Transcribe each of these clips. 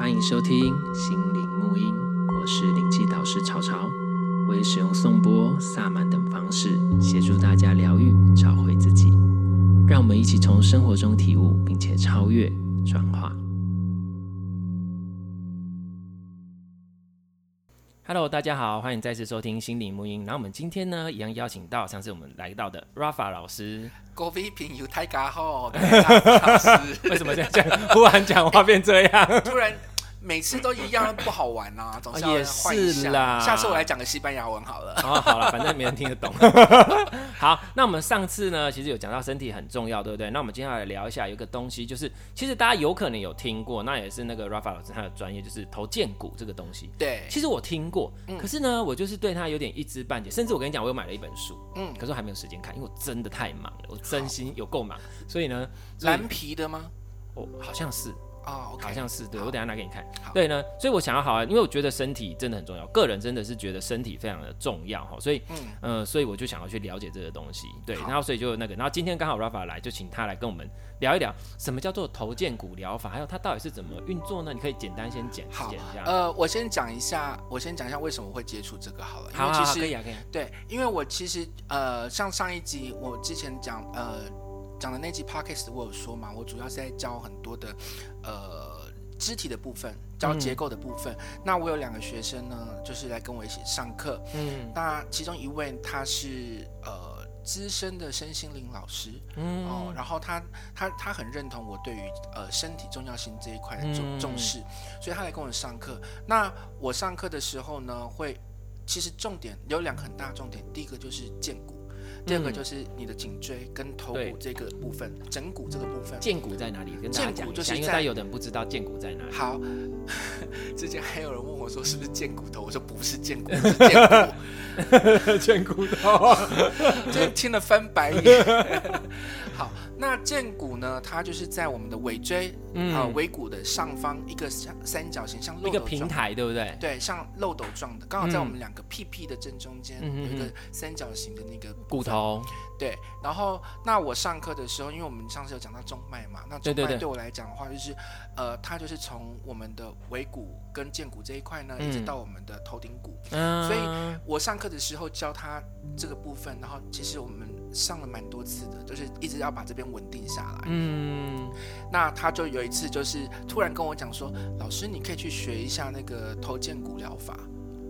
欢迎收听心灵沐音，我是灵气导师潮潮，我会使用颂钵、萨满等方式协助大家疗愈、找回自己。让我们一起从生活中体悟，并且超越、转化。Hello，大家好，欢迎再次收听心灵沐音。然后我们今天呢，一样邀请到上次我们来到的 Rafa 老师。各位朋友大家好，老师。为什么这样？忽然讲话变这样？突然。每次都一样，不好玩啊，总是要换一下。也是啦。下次我来讲个西班牙文好了。哦，好了，反正没人听得懂。好，那我们上次呢，其实有讲到身体很重要，对不对？那我们接下来聊一下，有一个东西，就是其实大家有可能有听过，那也是那个 Rafa 老师他的专业，就是头荐骨这个东西。对，其实我听过，可是呢，我就是对他有点一知半解。甚至我跟你讲，我又买了一本书，嗯，可是我还没有时间看，因为我真的太忙了，我真心有够忙。所以呢，蓝皮的吗？哦，好像是。好像是，对，我等下拿给你看。好对呢，所以我想要好啊，因为我觉得身体真的很重要，个人真的是觉得身体非常的重要哈，所以嗯、呃，所以我就想要去了解这个东西，对，然后所以就那个，然后今天刚好 Rafa 来，就请他来跟我们聊一聊什么叫做头肩骨疗法，还有它到底是怎么运作呢？你可以简单先讲讲一下。呃，我先讲一下，我先讲一下为什么会接触这个好了。好，好，好，可以啊，可以。对，因为我其实呃，像上一集我之前讲呃讲的那集 Podcast 我有说嘛，我主要是在教很多的呃。肢体的部分，教结构的部分。嗯、那我有两个学生呢，就是来跟我一起上课。嗯，那其中一位他是呃资深的身心灵老师。嗯哦，然后他他他很认同我对于呃身体重要性这一块的重、嗯、重视，所以他来跟我上课。那我上课的时候呢，会其实重点有两个很大的重点，第一个就是健骨。第二个就是你的颈椎跟头骨这个部分，枕骨这个部分。剑骨在哪里？跟大家讲一下，因为有的人不知道剑骨在哪里。好，之前还有人问我说是不是剑骨头，我说不是剑骨，是剑骨。剑骨头，就听了翻白眼。好，那剑骨呢？它就是在我们的尾椎，嗯，呃，尾骨的上方一个像三角形，像漏斗状，一个平台，对不对？对，像漏斗状的，刚好在我们两个屁屁的正中间，嗯、有一个三角形的那个骨头。对，然后那我上课的时候，因为我们上次有讲到中脉嘛，那中脉对我来讲的话，就是呃，它就是从我们的尾骨跟剑骨这一块呢，嗯、一直到我们的头顶骨。嗯，所以我上课的时候教他这个部分，然后其实我们上了蛮多次的，就是一直要把这边稳定下来。嗯，那他就有一次就是突然跟我讲说，老师，你可以去学一下那个头剑骨疗法。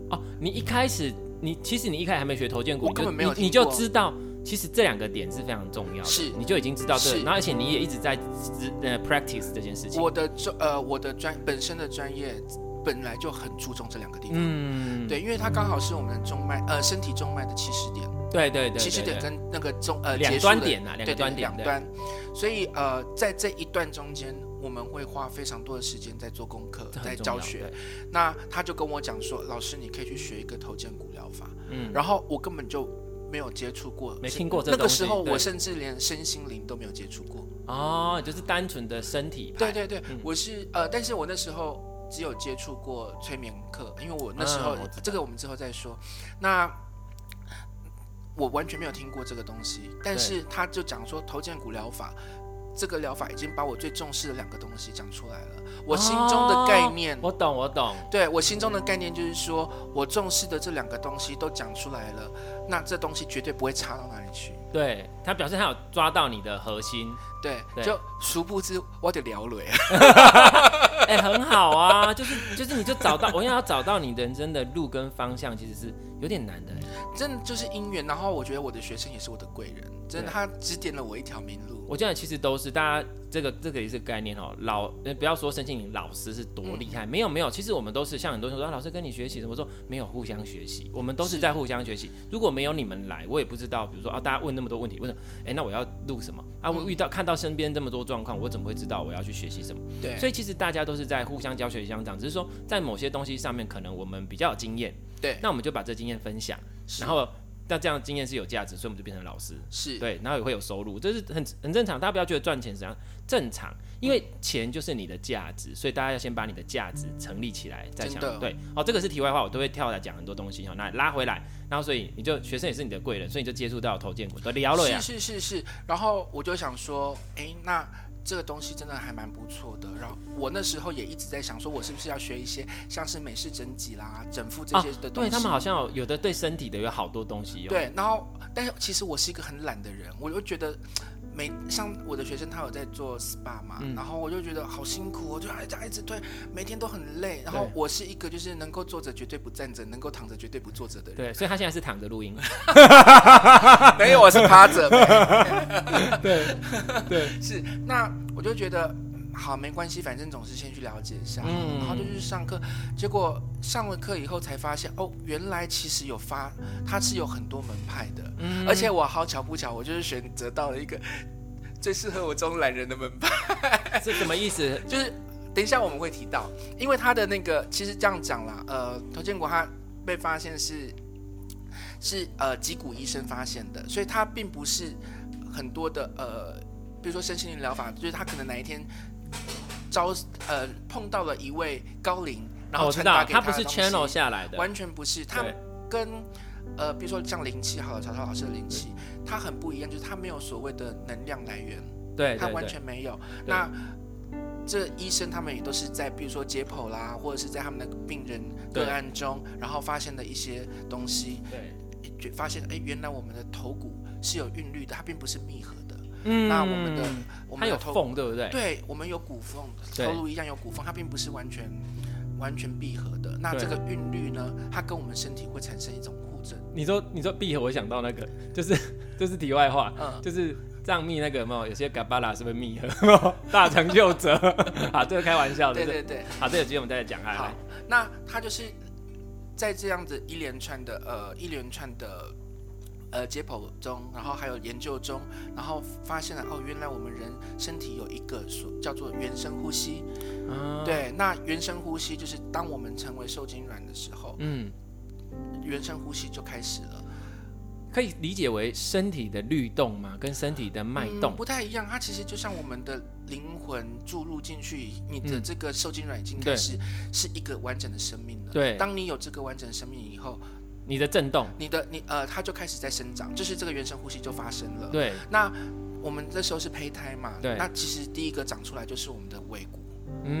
哦，你一开始你其实你一开始还没学头肩骨，我根本没有听，你就知道。其实这两个点是非常重要的，是。你就已经知道这然后而且你也一直在呃 practice 这件事情。我的专呃我的专本身的专业本来就很注重这两个地方，嗯，对，因为它刚好是我们的中脉呃身体中脉的起始点，对对对，起始点跟那个中呃两端点啊，两个端点两端，所以呃在这一段中间我们会花非常多的时间在做功课，在教学。那他就跟我讲说，老师你可以去学一个头肩骨嗯，然后我根本就。没有接触过，没听过这。那个时候我甚至连身心灵都没有接触过。哦，就是单纯的身体。对对对，我是呃，但是我那时候只有接触过催眠课，因为我那时候这个我们之后再说。那我完全没有听过这个东西，但是他就讲说头肩骨疗法。这个疗法已经把我最重视的两个东西讲出来了。我心中的概念，哦、我懂，我懂。对，我心中的概念就是说，我重视的这两个东西都讲出来了，那这东西绝对不会差到哪里去。对，他表示他有抓到你的核心。对，对就殊不知我得聊了呀。哎、欸，很好啊，就是就是，你就找到，我要找到你人生的路跟方向，其实是有点难的。真的就是姻缘，然后我觉得我的学生也是我的贵人，真的，他指点了我一条明路。我觉得其实都是大家这个这个也是概念哦，老不要说身心灵老师是多厉害，嗯、没有没有，其实我们都是像很多人说、啊、老师跟你学习，怎么说没有互相学习，我们都是在互相学习。如果没有你们来，我也不知道，比如说啊，大家问那么多问题，问什么？哎，那我要录什么啊？我遇到看到身边这么多状况，我怎么会知道我要去学习什么？对，所以其实大家都是在互相教学相长，只是说在某些东西上面可能我们比较有经验，对，那我们就把这经验分享，然后。那这样的经验是有价值，所以我们就变成老师，是对，然后也会有收入，这是很很正常。大家不要觉得赚钱怎样正常，因为钱就是你的价值，所以大家要先把你的价值成立起来再想。的对，哦，这个是题外话，我都会跳来讲很多东西哈，那拉回来，然后所以你就学生也是你的贵人，所以你就接触到投荐骨的聊了呀。是是是是，然后我就想说，哎，那这个东西真的还蛮不错的。然后我那时候也一直在想，说我是不是要学一些像是美式整脊啦、整腹这些的东西。哦、对他们好像有，有的对身体的有好多东西。对，然后但是其实我是一个很懒的人，我就觉得。每像我的学生，他有在做 SPA 嘛，嗯、然后我就觉得好辛苦，我就哎这样一直推，每天都很累。然后我是一个就是能够坐着绝对不站着，能够躺着绝对不坐着的人。对，所以他现在是躺着录音。没有，我是趴着。对 对，是。那我就觉得。好，没关系，反正总是先去了解一下，嗯、然后就去上课。结果上了课以后才发现，哦，原来其实有发，它是有很多门派的。嗯、而且我好巧不巧，我就是选择到了一个最适合我这种懒人的门派。是什么意思？就是等一下我们会提到，因为他的那个其实这样讲啦，呃，头建国他被发现是是呃脊骨医生发现的，所以他并不是很多的呃，比如说身心灵疗法，就是他可能哪一天。招呃碰到了一位高龄，然后传达给他，他不是 channel 下来的，完全不是。他跟呃比如说像灵气，好了，曹操老师的灵气，他很不一样，就是他没有所谓的能量来源，对，他完全没有。那这医生他们也都是在比如说解剖啦，或者是在他们的病人个案中，然后发现的一些东西，对，发现哎，原来我们的头骨是有韵律的，它并不是密合。嗯，那我们的我们有头缝，对不对？对，我们有骨缝，头颅一样有骨缝，它并不是完全完全闭合的。那这个韵律呢，它跟我们身体会产生一种互震。你说你说闭合，我想到那个就是就是题外话，嗯，就是藏密那个嘛，有些嘎巴拉是不是密合？大成就者，啊，这个开玩笑的，对对对。好，这个机会我们再来讲啊。好，那它就是在这样子一连串的呃一连串的。呃，解剖中，然后还有研究中，然后发现了哦，原来我们人身体有一个所叫做原生呼吸。嗯，对，那原生呼吸就是当我们成为受精卵的时候，嗯，原生呼吸就开始了。可以理解为身体的律动嘛？跟身体的脉动、嗯、不太一样。它其实就像我们的灵魂注入进去，你的这个受精卵已经开始是一个完整的生命了。对，当你有这个完整的生命以后。你的震动，你的你呃，它就开始在生长，就是这个原生呼吸就发生了。对，那我们这时候是胚胎嘛？对，那其实第一个长出来就是我们的尾骨、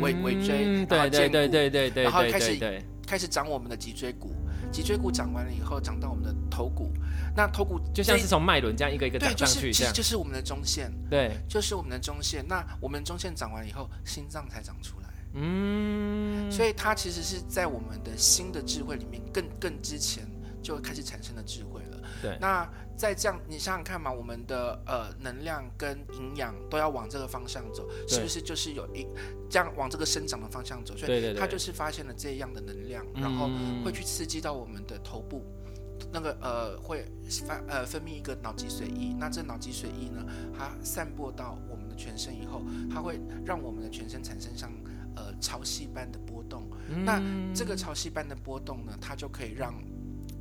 尾尾椎，对对对对对对，然后开始开始长我们的脊椎骨，脊椎骨长完了以后，长到我们的头骨。那头骨就像是从脉轮这样一个一个长上去，对，就是其实就是我们的中线，对，就是我们的中线。那我们中线长完以后，心脏才长出来。嗯，所以它其实是在我们的新的智慧里面更更之前。就开始产生了智慧了。对，那在这样，你想想看嘛，我们的呃能量跟营养都要往这个方向走，是不是就是有一这样往这个生长的方向走？所以它就是发现了这样的能量，对对对，然后会去刺激到我们的头部，嗯、那个呃会发呃分泌一个脑脊髓液。那这脑脊髓液呢，它散播到我们的全身以后，它会让我们的全身产生像呃潮汐般的波动。嗯、那这个潮汐般的波动呢，它就可以让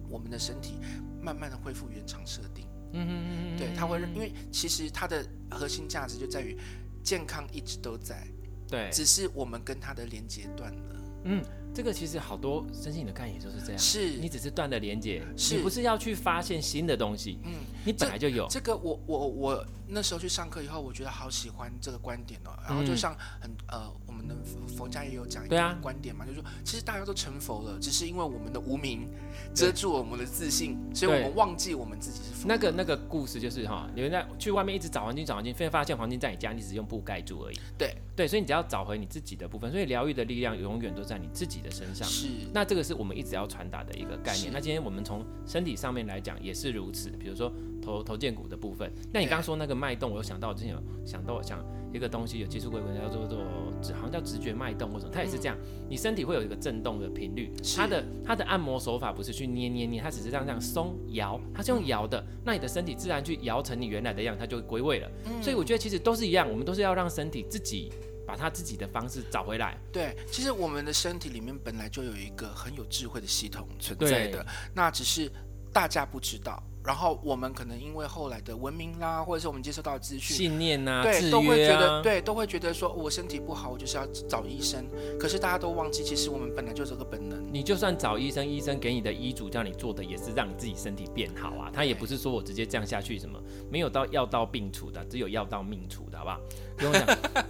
我们的身体慢慢的恢复原厂设定，嗯哼嗯嗯，对，它会，因为其实它的核心价值就在于健康一直都在，对，只是我们跟它的连接断了，嗯。这个其实好多身心的概念就是这样，是。你只是断了连接，是。你不是要去发现新的东西，嗯，你本来就有。这个我我我那时候去上课以后，我觉得好喜欢这个观点哦。然后就像很呃，我们的佛家也有讲一个观点嘛，就是说其实大家都成佛了，只是因为我们的无名遮住了我们的自信，所以我们忘记我们自己是佛。那个那个故事就是哈，你们在去外面一直找黄金找黄金，非发现黄金在你家，你只用布盖住而已。对对，所以你只要找回你自己的部分，所以疗愈的力量永远都在你自己的身上。是。那这个是我们一直要传达的一个概念。那今天我们从身体上面来讲也是如此，比如说头头荐骨的部分。那你刚刚说那个脉动，我有想到我之前有想到想一个东西有接触过，叫做做，好像叫直觉脉动或者什么，它也是这样。嗯、你身体会有一个震动的频率，它的它的按摩手法不是去捏捏捏，它只是这样这样松摇，它是用摇的。嗯、那你的身体自然去摇成你原来的样，它就归位了。嗯、所以我觉得其实都是一样，我们都是要让身体自己。把他自己的方式找回来。对，其实我们的身体里面本来就有一个很有智慧的系统存在的，那只是大家不知道，然后我们可能因为后来的文明啦，或者是我们接受到资讯、信念呐、啊，对，啊、都会觉得对，都会觉得说我身体不好，我就是要找医生。可是大家都忘记，其实我们本来就这个本能。你就算找医生，医生给你的医嘱叫你做的，也是让你自己身体变好啊。他也不是说我直接这样下去，什么没有到药到病除的，只有药到命除的，好不好？不用讲，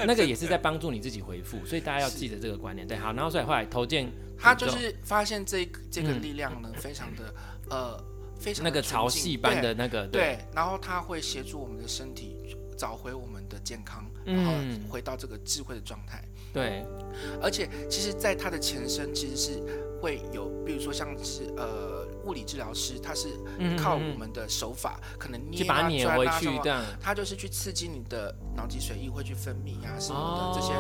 那个也是在帮助你自己回复。所以大家要记得这个观念。对，好，然后所以后来投建，他就是发现这个、这个力量呢，嗯、非常的呃。非常那个潮汐般的那个对，对，然后它会协助我们的身体找回我们的健康，然后回到这个智慧的状态。对，而且其实，在它的前身，其实是会有，比如说像是呃物理治疗师，他是靠我们的手法，嗯、可能捏啊、捏回去转啊什么，他就是去刺激你的脑脊髓液会去分泌啊什么的、哦、这些，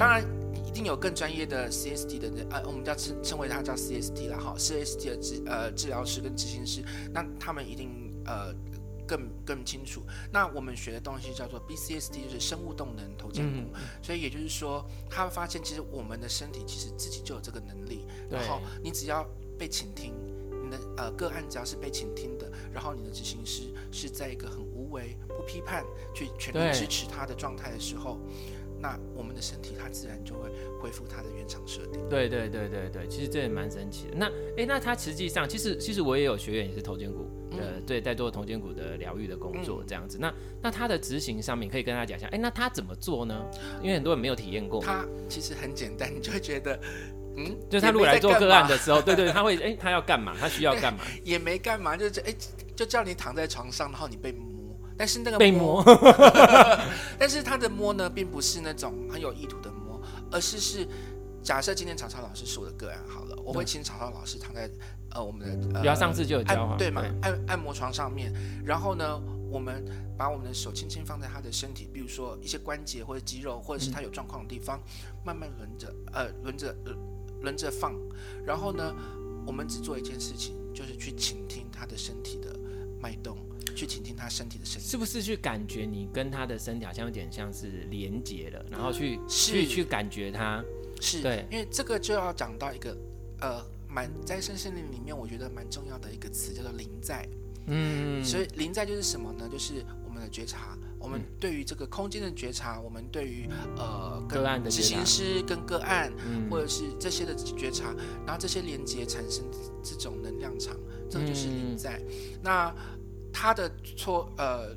当然。一定有更专业的 CST 的人，呃，我们叫称称为他叫 CST 了哈，CST 的治呃治疗师跟执行师，那他们一定呃更更清楚。那我们学的东西叫做 BCST，就是生物动能头肩骨，嗯、所以也就是说，他发现其实我们的身体其实自己就有这个能力，然后你只要被倾听，你的呃个案只要是被倾听的，然后你的执行师是在一个很无为、不批判、去全力支持他的状态的时候。那我们的身体它自然就会恢复它的原厂设定。对对对对对，其实这也蛮神奇的。那哎，那他实际上，其实其实我也有学员也是头肩骨，呃、嗯，对，在做头肩骨的疗愈的工作这样子。嗯、那那他的执行上面可以跟大家讲一下，哎，那他怎么做呢？因为很多人没有体验过。他其实很简单，你就会觉得，嗯，就他如果来做个案的时候，对对，他会哎，他要干嘛？他需要干嘛？也没干嘛，就是哎，就叫你躺在床上，然后你被摸。但是那个摸，被 摸但是他的摸呢，并不是那种很有意图的摸，而是是假设今天草草老师是我的个案好了，我会请草草老师躺在呃我们的，比、呃、方上次就有教对嘛，按按摩床上面，然后呢，我们把我们的手轻轻放在他的身体，比如说一些关节或者肌肉，或者是他有状况的地方，嗯、慢慢轮着呃轮着轮着放，然后呢，我们只做一件事情，就是去倾听他的身体的脉动。去倾听他身体的声音，是不是去感觉你跟他的身体好像有点像是连接了，然后去去去感觉他，是对，因为这个就要讲到一个呃，蛮在身心灵里面，我觉得蛮重要的一个词叫做临在，嗯，所以临在就是什么呢？就是我们的觉察，我们对于这个空间的觉察，我们对于呃个案的执行师跟个案，或者是这些的觉察，然后这些连接产生这种能量场，这个就是临在，那。他的错，呃，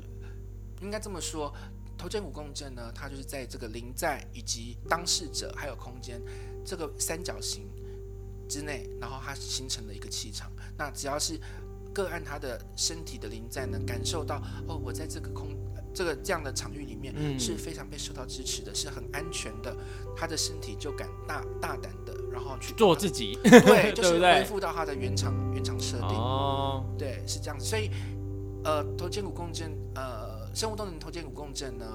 应该这么说，头肩骨共振呢，它就是在这个临在以及当事者还有空间这个三角形之内，然后它形成了一个气场。那只要是个案他的身体的灵在能，感受到哦，我在这个空这个这样的场域里面是非常被受到支持的，嗯、是很安全的，他的身体就敢大大胆的，然后去做自己，对，就是恢复到他的原厂原厂设定。哦，对，是这样子，所以。呃，头肩骨共振，呃，生物动能头肩骨共振呢，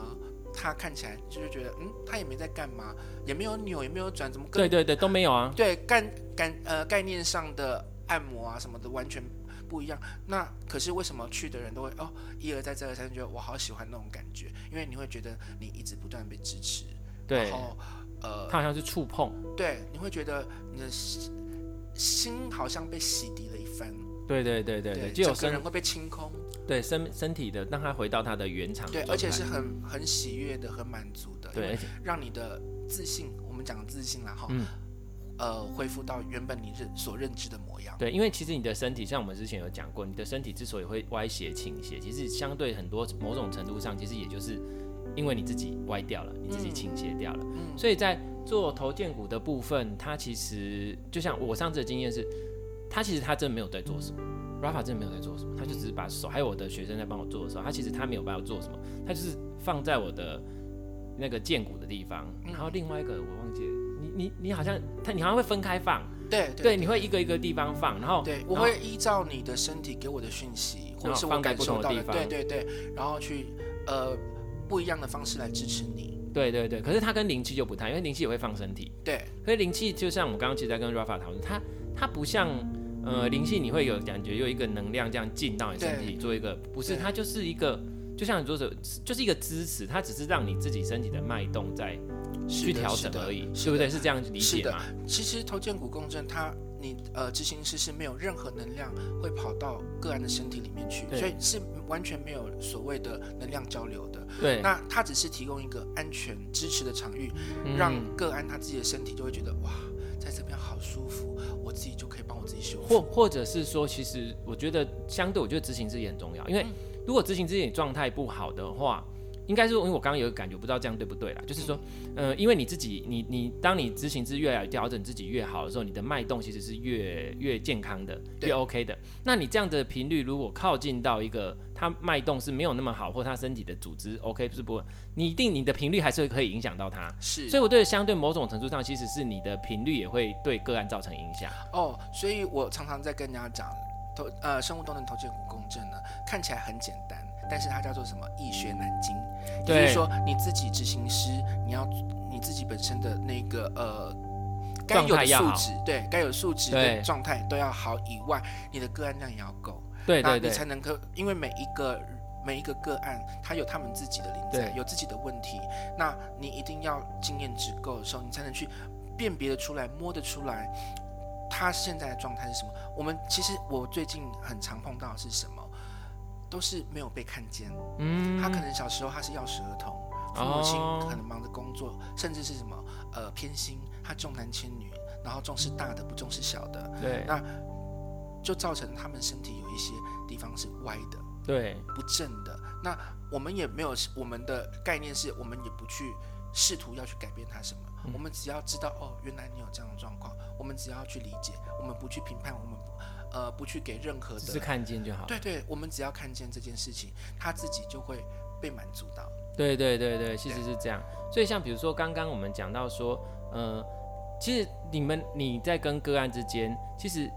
他看起来就是觉得，嗯，他也没在干嘛，也没有扭，也没有转，怎么？对对对，都没有啊。对，概概呃概念上的按摩啊什么的完全不一样。那可是为什么去的人都会哦一而再再而三觉得我好喜欢那种感觉？因为你会觉得你一直不断被支持，对，然后呃，它好像是触碰，对，你会觉得你的心好像被洗涤了一番。对对对对对，就有个人会被清空。对身身体的，让他回到他的原厂。对，而且是很很喜悦的，很满足的。对，让你的自信，我们讲自信啦哈，嗯、呃，恢复到原本你认所认知的模样。对，因为其实你的身体，像我们之前有讲过，你的身体之所以会歪斜倾斜，其实相对很多某种程度上，其实也就是因为你自己歪掉了，你自己倾斜掉了。嗯、所以在做头肩骨的部分，它其实就像我上次的经验是，他其实他真的没有在做什么。Rafa 真的没有在做什么，他就只是把手，还有我的学生在帮我做的时候，他其实他没有办法做什么，他就是放在我的那个肩骨的地方，然后另外一个我忘记了，你你你好像他你好像会分开放，对对，对，你会一个一个地方放，然后对，我会依照你的身体给我的讯息，或者是我感受到的地方，对对对，然后去呃不一样的方式来支持你，对对对，可是它跟灵气就不太，因为灵气也会放身体，对，所以灵气就像我们刚刚其实在跟 Rafa 讨论，它它不像。呃，灵气你会有感觉，有一个能量这样进到你身体，做一个不是，它就是一个，就像你说的，就是一个支持，它只是让你自己身体的脉动在去调整而已，对不对？是这样理解吗？其实头肩骨共振，它你呃执行师是没有任何能量会跑到个案的身体里面去，所以是完全没有所谓的能量交流的。对，那它只是提供一个安全支持的场域，嗯、让个案他自己的身体就会觉得哇，在这边好舒服，我自己就可以帮我自己修复。或或者是说，其实我觉得相对，我觉得执行师也很重要，因为如果执行自己状态不好的话。应该是，因为我刚刚有个感觉，不知道这样对不对啦。就是说，呃，因为你自己，你你当你执行之越来调整自己越好的时候，你的脉动其实是越越健康的，越 OK 的。那你这样的频率如果靠近到一个它脉动是没有那么好，或他身体的组织 OK 是不，你一定你的频率还是会可以影响到它。是，所以我对相对某种程度上，其实是你的频率也会对个案造成影响。哦，所以我常常在跟人家讲，头呃生物动能头肩骨共振呢，看起来很简单。但是它叫做什么？易学难精，也就是说你自己执行师，你要你自己本身的那个呃该有的素质，对，该有素质的状态都要好以外，你的个案量也要够，对，对，对，那你才能够，因为每一个每一个个案，他有他们自己的灵在，有自己的问题，那你一定要经验值够的时候，你才能去辨别的出来，摸得出来，他现在的状态是什么。我们其实我最近很常碰到的是什么？都是没有被看见。嗯，他可能小时候他是钥匙儿童，父母亲可能忙着工作，哦、甚至是什么呃偏心，他重男轻女，然后重视大的不重视小的。对，那就造成他们身体有一些地方是歪的，对，不正的。那我们也没有，我们的概念是我们也不去试图要去改变他什么，嗯、我们只要知道哦，原来你有这样的状况，我们只要去理解，我们不去评判，我们。呃，不去给任何的，只是看见就好。对对，我们只要看见这件事情，他自己就会被满足到。对对对对，其实是这样。所以像比如说刚刚我们讲到说，呃，其实你们你在跟个案之间，其实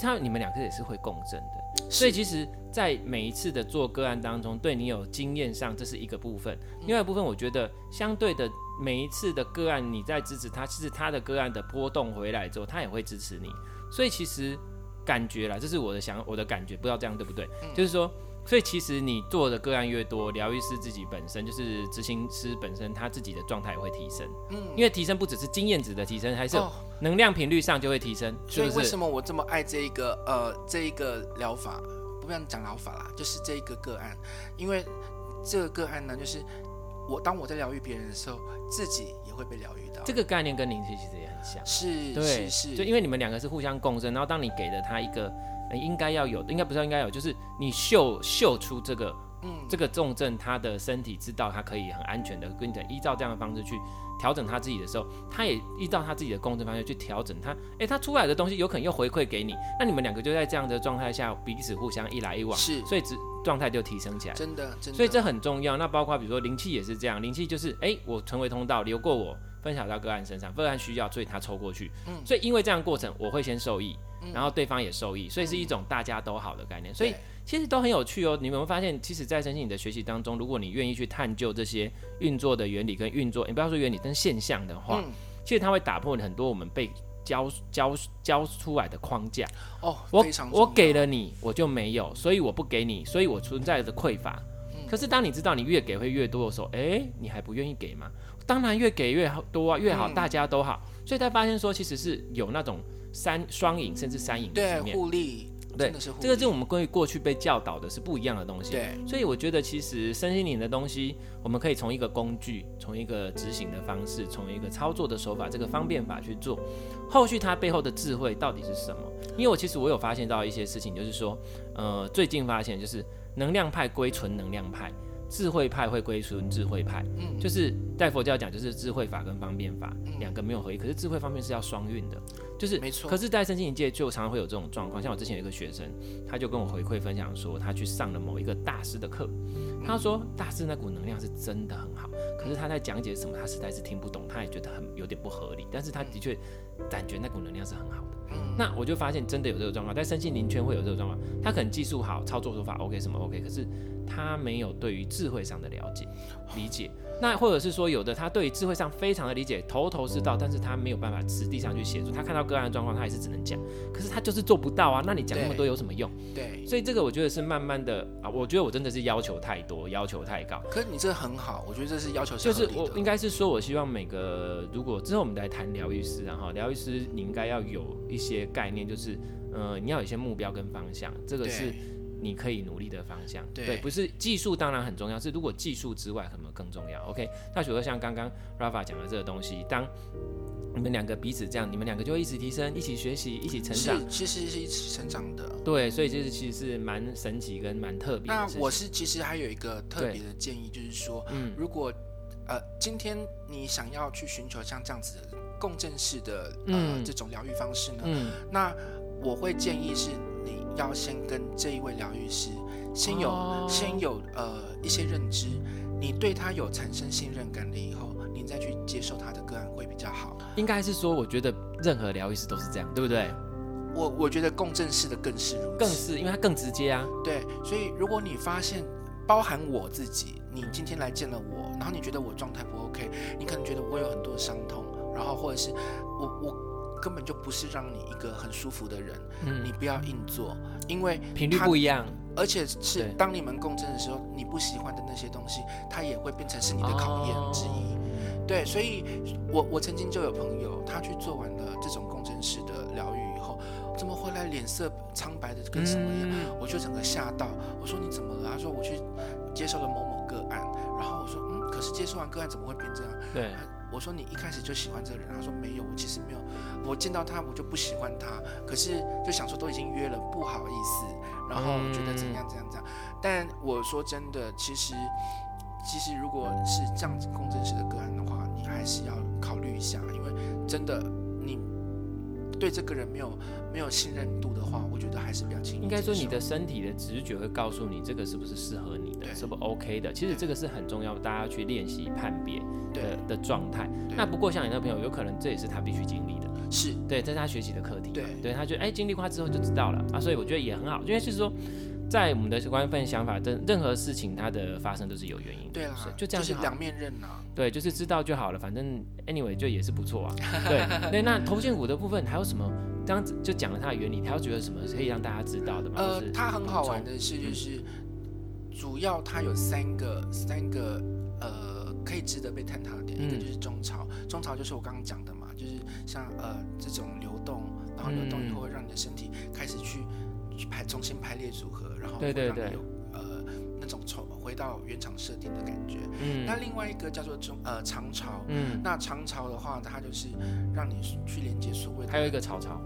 他你们两个也是会共振的。是所以其实，在每一次的做个案当中，对你有经验上，这是一个部分。另外一部分，我觉得相对的每一次的个案，你在支持他，其实他的个案的波动回来之后，他也会支持你。所以其实。感觉啦，这是我的想，我的感觉，不知道这样对不对？嗯、就是说，所以其实你做的个案越多，疗愈师自己本身就是执行师本身，他自己的状态也会提升。嗯，因为提升不只是经验值的提升，还是能量频率上就会提升。所以为什么我这么爱这一个呃这一个疗法？不要讲疗法啦，就是这一个个案，因为这个个案呢，就是我当我在疗愈别人的时候，自己也会被疗愈到。这个概念跟灵气其实也。是，对，是是，就因为你们两个是互相共振，然后当你给了他一个，呃、应该要有，应该不是应该有，就是你秀秀出这个，嗯，这个重症，他的身体知道他可以很安全的跟你依照这样的方式去调整他自己的时候，他也依照他自己的共振方式去调整他，哎，他出来的东西有可能又回馈给你，那你们两个就在这样的状态下彼此互相一来一往，是，所以只状态就提升起来，真的，真的，所以这很重要。那包括比如说灵气也是这样，灵气就是，哎，我成为通道流过我。分享到个案身上，个案需要，所以他抽过去。嗯，所以因为这样的过程，我会先受益，嗯、然后对方也受益，所以是一种大家都好的概念。嗯、所以其实都很有趣哦。你们会发现，其实，在身心你的学习当中，如果你愿意去探究这些运作的原理跟运作，你不要说原理，跟现象的话，嗯、其实它会打破很多我们被教教教出来的框架。哦，我我给了你，我就没有，所以我不给你，所以我存在的匮乏。嗯、可是当你知道你越给会越多的时候，哎，你还不愿意给吗？当然越给越好多啊，越好，大家都好，嗯、所以他发现说，其实是有那种三双赢甚至三赢的局面，对，互利，对，这个是我们关于过去被教导的是不一样的东西，对，所以我觉得其实身心灵的东西，我们可以从一个工具，从一个执行的方式，从一个操作的手法，这个方便法去做，后续它背后的智慧到底是什么？因为我其实我有发现到一些事情，就是说，呃，最近发现就是能量派归纯能量派。智慧派会归顺智慧派，嗯，就是在佛教讲，就是智慧法跟方便法两个没有合一，可是智慧方面是要双运的，就是没错。可是，在身心灵界就常常会有这种状况，像我之前有一个学生，他就跟我回馈分享说，他去上了某一个大师的课，他说大师那股能量是真的很好，可是他在讲解什么，他实在是听不懂，他也觉得很有点不合理，但是他的确感觉那股能量是很好的。那我就发现真的有这个状况，在身心灵圈会有这个状况，他可能技术好，操作手法 OK 什么 OK，可是。他没有对于智慧上的了解、理解，那或者是说有的他对于智慧上非常的理解，头头是道，但是他没有办法实际上去协助。他看到个案的状况，他也是只能讲，可是他就是做不到啊。那你讲那么多有什么用？对，所以这个我觉得是慢慢的啊，我觉得我真的是要求太多。多，要求太高。可是你这很好，我觉得这是要求是就是我应该是说，我希望每个如果之后我们来谈疗愈师，然后疗愈师你应该要有一些概念，就是呃你要有一些目标跟方向，这个是你可以努力的方向。对，对，不是技术当然很重要，是如果技术之外，可能更重要。OK，那比如说像刚刚 Rafa 讲的这个东西，当你们两个彼此这样，你们两个就会一起提升，一起学习，一起成长。是，其实是一起成长的。对，所以就是其实是蛮神奇跟蛮特别的。那我是其实还有一个特别的建议，就是说，嗯，如果呃今天你想要去寻求像这样子的共振式的呃、嗯、这种疗愈方式呢，嗯，那我会建议是你要先跟这一位疗愈师先有、哦、先有呃一些认知，你对他有产生信任感了以后，你再去接受他的个案会比较好。应该是说，我觉得任何疗愈师都是这样，对不对？我我觉得共振式的更是如此，更是因为它更直接啊。对，所以如果你发现，包含我自己，你今天来见了我，然后你觉得我状态不 OK，你可能觉得我有很多伤痛，然后或者是我我根本就不是让你一个很舒服的人，嗯，你不要硬做，因为频率不一样，而且是当你们共振的时候，你不喜欢的那些东西，它也会变成是你的考验之一。哦对，所以我我曾经就有朋友，他去做完了这种共振式的疗愈以后，怎么回来脸色苍白的跟什么一样？嗯、我就整个吓到，我说你怎么了？他说我去接受了某某个案，然后我说嗯，可是接受完个案怎么会变这样？对，我说你一开始就喜欢这个人，他说没有，我其实没有，我见到他我就不喜欢他，可是就想说都已经约了，不好意思，然后觉得怎样怎样怎样，但我说真的，其实。其实，如果是这样子共振式的个案的话，你还是要考虑一下，因为真的，你对这个人没有没有信任度的话，我觉得还是比较轻。应该说，你的身体的直觉会告诉你这个是不是适合你的，是不是 OK 的。其实这个是很重要，大家去练习判别的的状态。那不过像你那朋友，有可能这也是他必须经历的，是对，这是他学习的课题。对，对他觉得哎，经历过之后就知道了啊，所以我觉得也很好，因为就是说。在我们的官方想法，任任何事情它的发生都是有原因的。对啊，就这样是两面刃啊。对，就是知道就好了，反正 anyway 就也是不错啊。对对，那头荐骨的部分还有什么？这样子就讲了它的原理，还有觉得什么可以让大家知道的吗？呃，它很好玩的是，就是主要它有三个三个呃可以值得被探讨的点，一个就是中潮，中潮就是我刚刚讲的嘛，就是像呃这种流动，然后流动以后会让你的身体开始去去排重新排列组合。对对对，有呃那种重回到原厂设定的感觉。嗯，那另外一个叫做中呃长潮。嗯，那长潮的话，它就是让你去连接所谓的。还有一个潮潮，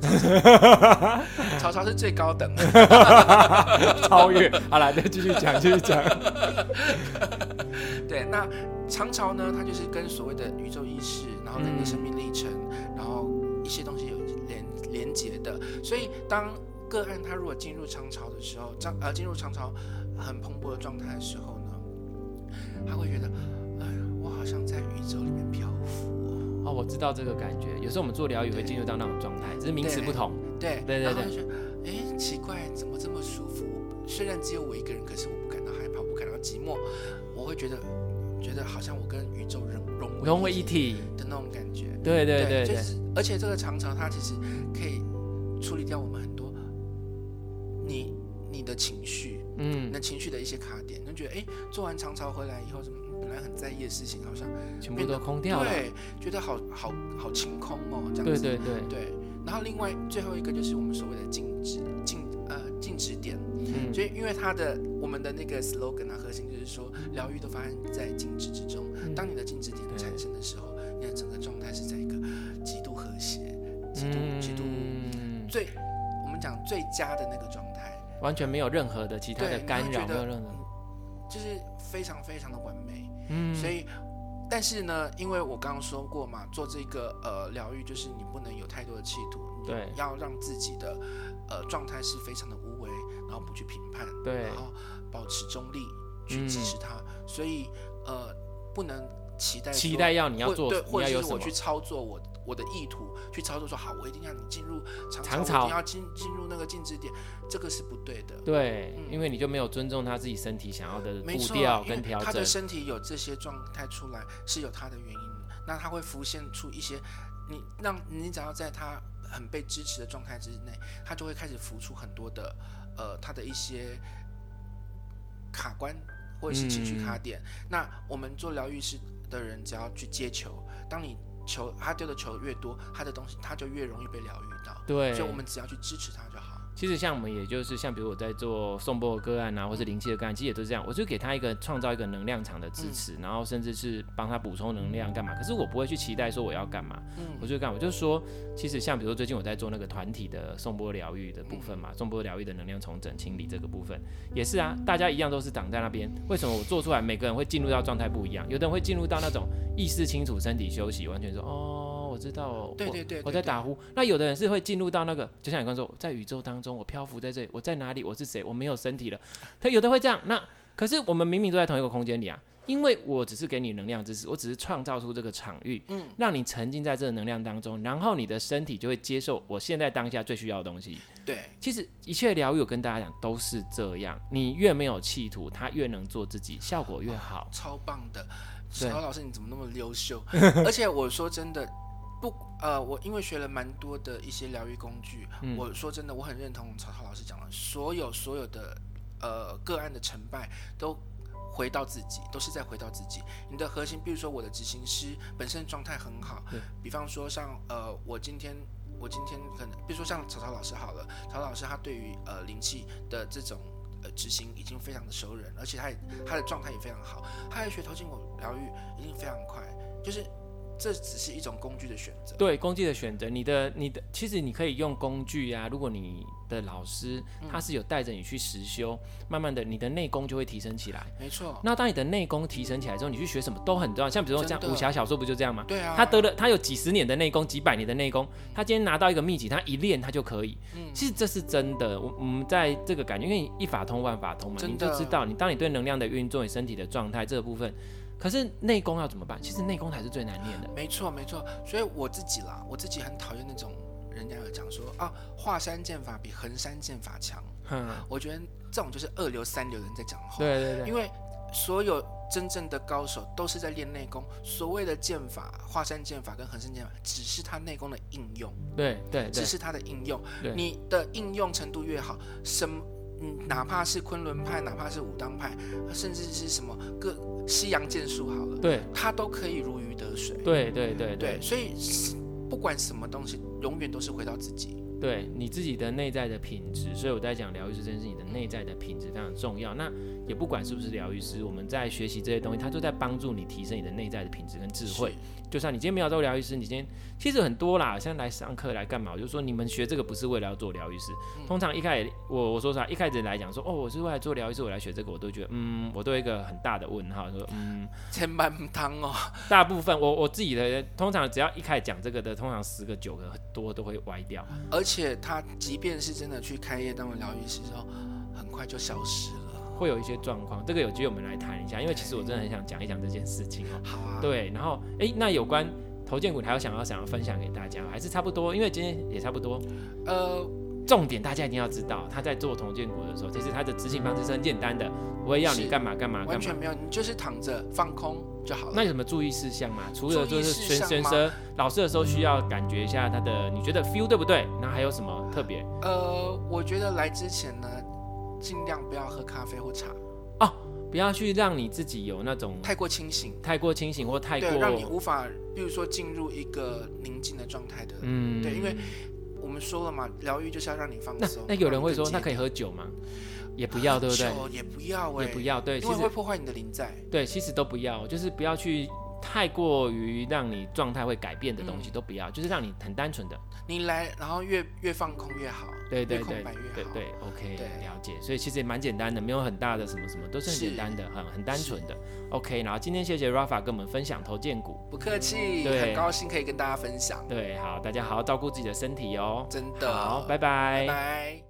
潮潮是最高等，超越。好了，再继续讲，继续讲。对，那长潮呢，它就是跟所谓的宇宙意识，然后跟你的生命历程，嗯、然后一些东西有连连接的。所以当个案他如果进入长潮的时候，长呃进入长潮很蓬勃的状态的时候呢，他会觉得，哎呀，我好像在宇宙里面漂浮哦。哦，我知道这个感觉。有时候我们做疗愈会进入到那种状态，只是名词不同。对对对对。哎，奇怪，怎么这么舒服？虽然只有我一个人，可是我不感到害怕，不感到寂寞。我会觉得，觉得好像我跟宇宙融融融为一体的那种感觉。对对对，对，就是而且这个长潮它其实可以处理掉我们很情绪，嗯，那情绪的一些卡点，就觉得哎，做完长潮回来以后，什么本来很在意的事情，好像全部都空掉了，对，觉得好好好清空哦，这样子，对对对。对。然后另外最后一个就是我们所谓的静止静呃静止点，嗯，所以因为它的我们的那个 slogan 啊，核心就是说疗愈都发生在静止之中。嗯、当你的静止点产生的时候，你的整个状态是在一个极度和谐、极度极度最我们讲最佳的那个状态。完全没有任何的其他的干扰，没有任何，就是非常非常的完美。嗯，所以，但是呢，因为我刚刚说过嘛，做这个呃疗愈，就是你不能有太多的企图，对，要让自己的呃状态是非常的无为，然后不去评判，对，然后保持中立去支持他，嗯、所以呃不能期待期待要你要做，对，或者是我去操作我。我的意图去操作说好，我一定要你进入长潮，定要进进入那个静止点，这个是不对的。对，嗯、因为你就没有尊重他自己身体想要的步调跟调整。他的身体有这些状态出来是有他的原因，那他会浮现出一些，你让你只要在他很被支持的状态之内，他就会开始浮出很多的呃他的一些卡关或者是情绪卡点。嗯、那我们做疗愈师的人，只要去接球，当你球他丢的球越多，他的东西他就越容易被疗愈到。对，所以我们只要去支持他就好。其实像我们，也就是像比如我在做颂钵的个案啊，或是灵气的个案，其实也都是这样。我就给他一个创造一个能量场的支持，嗯、然后甚至是帮他补充能量干嘛。可是我不会去期待说我要干嘛，嗯、我就干，我就说，其实像比如说最近我在做那个团体的颂钵疗愈的部分嘛，颂钵疗愈的能量重整清理这个部分也是啊，大家一样都是挡在那边。为什么我做出来每个人会进入到状态不一样？有的人会进入到那种意识清楚、身体休息，完全说哦。我知道，对对对，我在打呼。那有的人是会进入到那个，就像你刚说，在宇宙当中，我漂浮在这里，我在哪里？我是谁？我没有身体了。他有的会这样。那可是我们明明都在同一个空间里啊，因为我只是给你能量支持，我只是创造出这个场域，嗯，让你沉浸在这个能量当中，然后你的身体就会接受我现在当下最需要的东西。对，其实一切疗愈，我跟大家讲都是这样。你越没有企图，他越能做自己，效果越好。超棒的，小老师你怎么那么优秀？而且我说真的。不，呃，我因为学了蛮多的一些疗愈工具，嗯、我说真的，我很认同曹操老师讲的，所有所有的呃个案的成败都回到自己，都是在回到自己。你的核心，比如说我的执行师本身状态很好，比方说像呃我今天我今天可能，比如说像曹操老师好了，曹操老师他对于呃灵气的这种呃执行已经非常的熟人，而且他也他的状态也非常好，他也学头颈骨疗愈一定非常快，就是。这只是一种工具的选择。对，工具的选择，你的你的，其实你可以用工具呀、啊。如果你的老师他是有带着你去实修，嗯、慢慢的你的内功就会提升起来。没错。那当你的内功提升起来之后，你去学什么都很重要。像比如说像武侠小说不就这样吗？对啊。他得了，他有几十年的内功，几百年的内功，他今天拿到一个秘籍，他一练他就可以。嗯。其实这是真的。我我们在这个感觉，因为一法通万法通嘛，你就知道，你当你对能量的运作，你身体的状态这个部分。可是内功要怎么办？其实内功才是最难练的。没错，没错。所以我自己啦，我自己很讨厌那种人家有讲说啊，华山剑法比衡山剑法强。嗯，我觉得这种就是二流三流人在讲话。对对对。因为所有真正的高手都是在练内功。所谓的剑法，华山剑法跟衡山剑法，只是他内功的应用。对对，对只是它的应用。你的应用程度越好，什么？嗯，哪怕是昆仑派，哪怕是武当派，甚至是什么各西洋剑术好了，对，他都可以如鱼得水。对对对对，对，所以不管什么东西，永远都是回到自己。对你自己的内在的品质，所以我在讲疗愈师这件事，你的内在的品质非常重要。那也不管是不是疗愈师，我们在学习这些东西，它都在帮助你提升你的内在的品质跟智慧。就算你今天没有做疗愈师，你今天其实很多啦，像来上课来干嘛？我就说你们学这个不是为了要做疗愈师。通常一开始我我说啥，一开始来讲说哦，我是为了做疗愈师，我来学这个，我都觉得嗯，我都有一个很大的问号，说嗯，千万不通哦。大部分我我自己的通常只要一开始讲这个的，通常十个九个很多都会歪掉。而且他即便是真的去开业当了疗愈师之后，很快就消失了。会有一些状况，这个有机会我们来谈一下，因为其实我真的很想讲一讲这件事情哦。好啊。对，然后哎，那有关头建股，还有想要想要分享给大家，还是差不多？因为今天也差不多。呃，重点大家一定要知道，他在做投建股的时候，其实他的执行方式是很简单的，不会要你干嘛干嘛干嘛，完全没有，你就是躺着放空就好了。那有什么注意事项吗？除了就是选选择老师的时候，需要感觉一下他的，你觉得 feel 对不对？那还有什么特别？呃，我觉得来之前呢。尽量不要喝咖啡或茶哦，不要去让你自己有那种太过清醒、太过清醒或太过对，让你无法，比如说进入一个宁静的状态的。嗯，对，因为我们说了嘛，疗愈就是要让你放松。那，有人会说，那可以喝酒吗？也不要，对不对？也不要、欸，也不要，对，因为会破坏你的灵在。对，其实都不要，就是不要去。太过于让你状态会改变的东西都不要，嗯、就是让你很单纯的。你来，然后越越放空越好，对对对，越空白越好。对对，OK，对了解。所以其实也蛮简单的，没有很大的什么什么，都是很简单的，很很单纯的。OK，然后今天谢谢 Rafa 跟我们分享投建股，不客气，对很高兴可以跟大家分享。对，好，大家好好照顾自己的身体哦。真的，好，拜拜。拜拜。